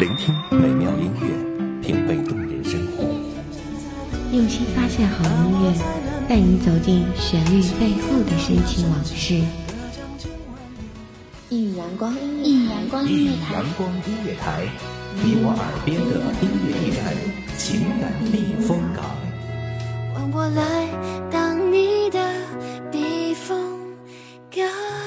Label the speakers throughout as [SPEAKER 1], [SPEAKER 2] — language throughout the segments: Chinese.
[SPEAKER 1] 聆听美妙音乐，品味动人生活。
[SPEAKER 2] 用心发现好音乐，带你走进旋律背后的深情往事。
[SPEAKER 3] 一米阳光，一米阳光音乐台，
[SPEAKER 1] 阳光音乐台，你我耳边的音乐驿站，情感避风港。
[SPEAKER 4] 换我来当你的避风港。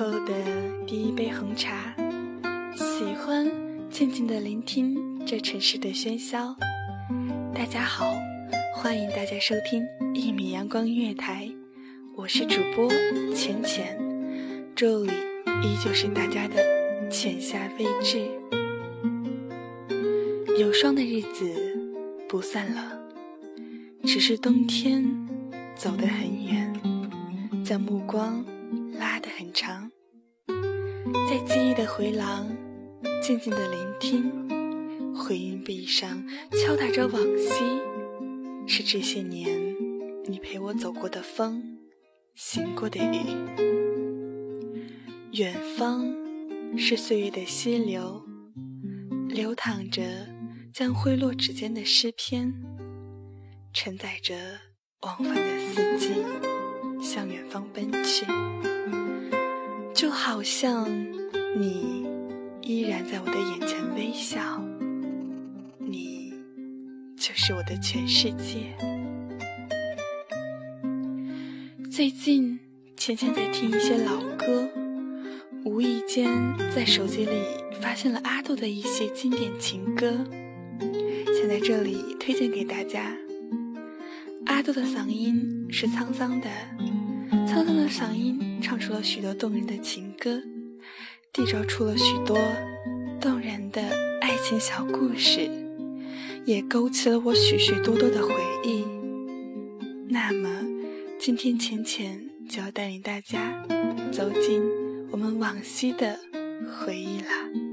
[SPEAKER 5] 后的第一杯红茶，喜欢静静的聆听这城市的喧嚣。大家好，欢迎大家收听一米阳光音乐台，我是主播浅浅，这里依旧是大家的浅夏未至。有霜的日子不算冷，只是冬天走得很远。将目光拉得很长，在记忆的回廊，静静的聆听，回音壁上敲打着往昔，是这些年你陪我走过的风，行过的雨。远方是岁月的溪流，流淌着将挥落指尖的诗篇，承载着往返的四季。向远方奔去，就好像你依然在我的眼前微笑，你就是我的全世界。最近浅浅在听一些老歌，无意间在手机里发现了阿杜的一些经典情歌，想在这里推荐给大家。阿杜的嗓音是沧桑的，沧桑的嗓音唱出了许多动人的情歌，缔造出了许多动人的爱情小故事，也勾起了我许许多多的回忆。那么，今天浅浅就要带领大家走进我们往昔的回忆啦。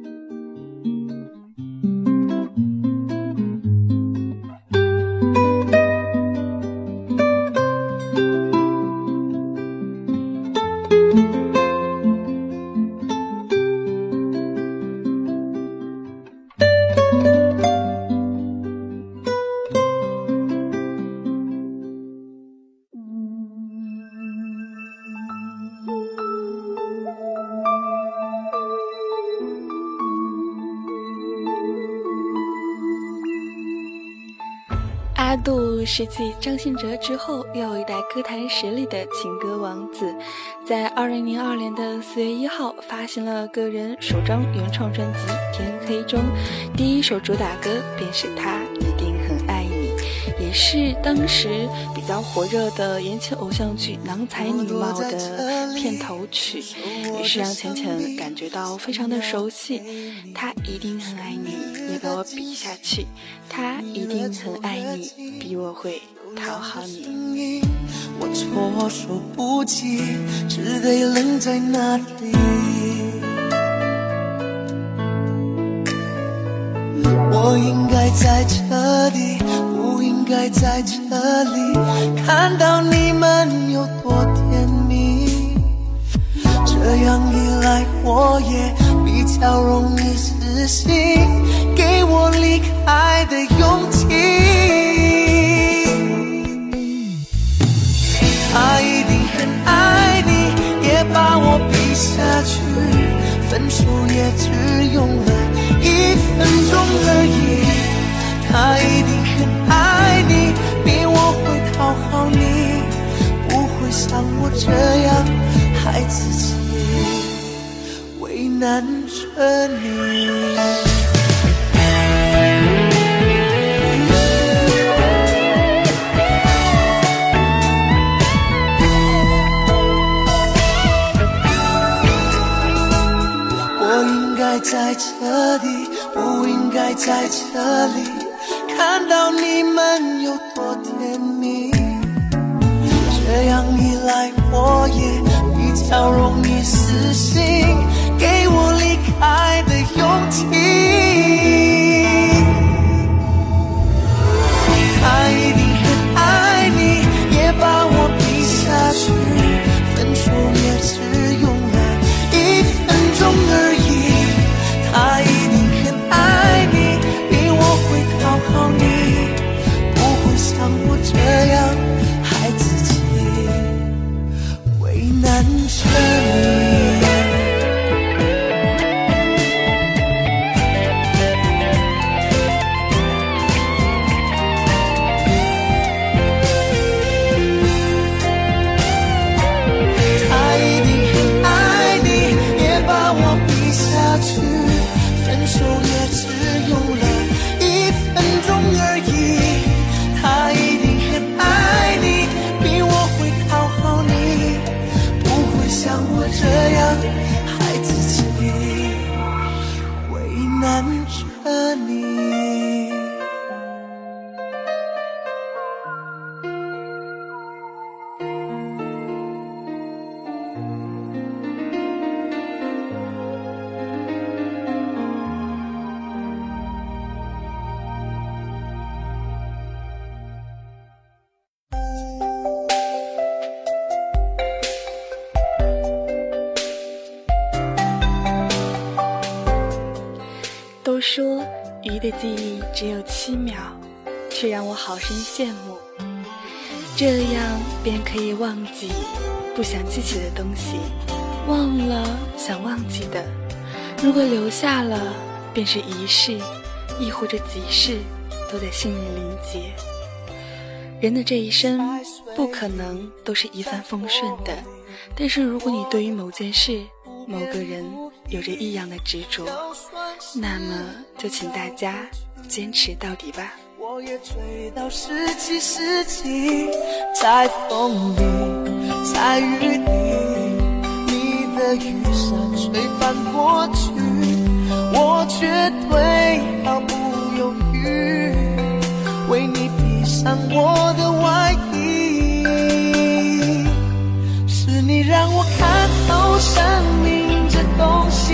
[SPEAKER 5] 阿杜是继张信哲之后又一代歌坛实力的情歌王子，在二零零二年的四月一号发行了个人首张原创专辑《天黑》中第一首主打歌便是《他》，是当时比较火热的言情偶像剧《郎才女貌》的片头曲，也是让浅浅感觉到非常的熟悉。他一定很爱你，也给我比下去。他一定很爱你，比我会讨好你。
[SPEAKER 6] 我措手不及，只得愣在那里。我应该在这里，该在这里，看到你们有多甜蜜。这样一来，我也比较容易死心，给我离开的勇气。难着你。我应该在这里，不应该在这里，看到你们有多甜蜜。这样一来，我也比较容易死心，给我离开的勇气。
[SPEAKER 5] 鱼的记忆只有七秒，却让我好生羡慕。这样便可以忘记不想记起的东西，忘了想忘记的。如果留下了，便是一世，亦或者几世，都在心里凝结。人的这一生不可能都是一帆风顺的，但是如果你对于某件事、某个人有着异样的执着，那么就请大家坚持到底吧。
[SPEAKER 6] 我也追到十七世纪，在风里，在雨里，你的雨伞吹翻过去，我绝对毫不犹豫，为你披上我的外衣。是你让我看透生命这东西，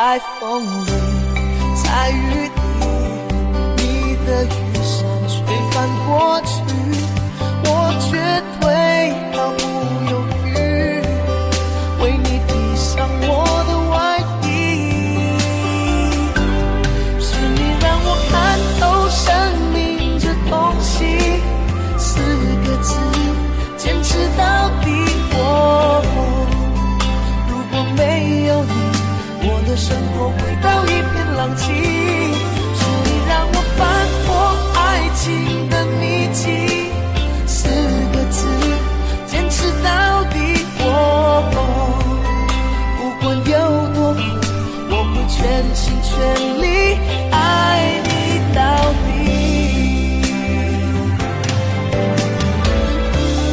[SPEAKER 6] 在风里，在雨里，你的雨伞吹翻过去，我回到一片狼藉，是你让我翻破爱情的秘籍，四个字，坚持到底。我不管有多苦，我会全心全力爱你到底。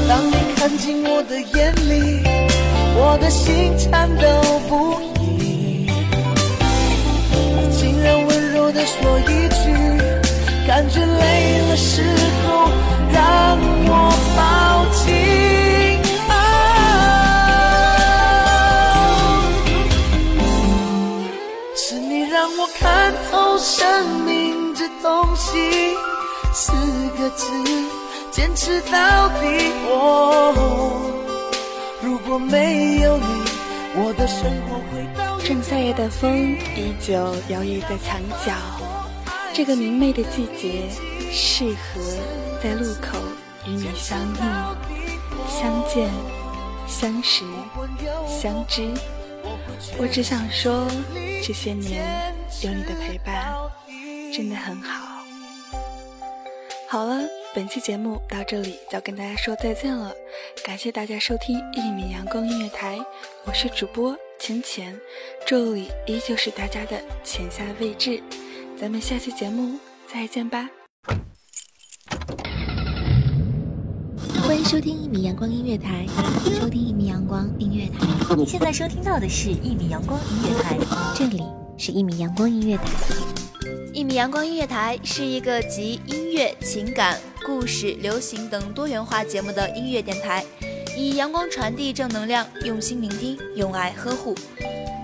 [SPEAKER 6] 当你看进我的眼里，我的心颤抖不说一句，感觉累了时候让我抱紧。啊，是你让我看透生命这东西，四个字，坚持到底。我如果没有你，我的生活会到。
[SPEAKER 5] 仲夏夜的风依旧摇曳在墙角，这个明媚的季节适合在路口与你相遇、相见、相识、相知。我只想说，这些年有你的陪伴，真的很好。好了，本期节目到这里就要跟大家说再见了，感谢大家收听一米阳光音乐台，我是主播浅浅，这里依旧是大家的浅夏位置，咱们下期节目再见吧。
[SPEAKER 2] 欢迎收听一米阳光音乐台，
[SPEAKER 3] 收听一米阳光音乐台。
[SPEAKER 7] 你现在收听到的是一米阳光音乐台，
[SPEAKER 2] 这里是一米阳光音乐台。
[SPEAKER 8] 一米阳光音乐台是一个集音乐、情感、故事、流行等多元化节目的音乐电台，以阳光传递正能量，用心聆听，用爱呵护。